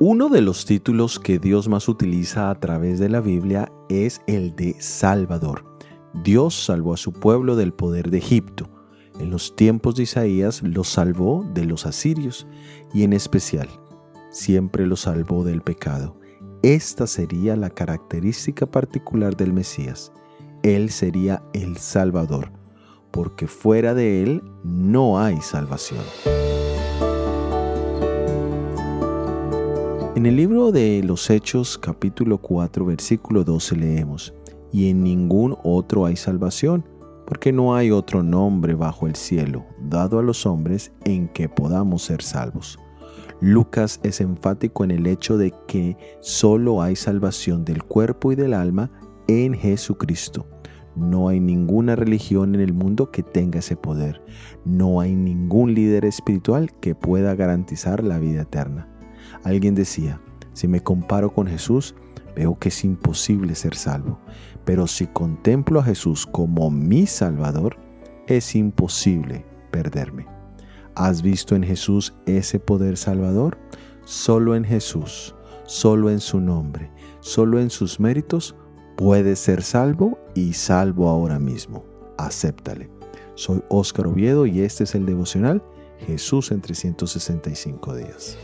Uno de los títulos que Dios más utiliza a través de la Biblia es el de Salvador. Dios salvó a su pueblo del poder de Egipto. En los tiempos de Isaías los salvó de los asirios y en especial siempre los salvó del pecado. Esta sería la característica particular del Mesías. Él sería el Salvador, porque fuera de Él no hay salvación. En el libro de los Hechos capítulo 4 versículo 12 leemos, y en ningún otro hay salvación, porque no hay otro nombre bajo el cielo dado a los hombres en que podamos ser salvos. Lucas es enfático en el hecho de que solo hay salvación del cuerpo y del alma en Jesucristo. No hay ninguna religión en el mundo que tenga ese poder. No hay ningún líder espiritual que pueda garantizar la vida eterna. Alguien decía, si me comparo con Jesús, veo que es imposible ser salvo, pero si contemplo a Jesús como mi Salvador, es imposible perderme. ¿Has visto en Jesús ese poder salvador? Solo en Jesús, solo en su nombre, solo en sus méritos puedes ser salvo y salvo ahora mismo. Acéptale. Soy Óscar Oviedo y este es el devocional Jesús en 365 días.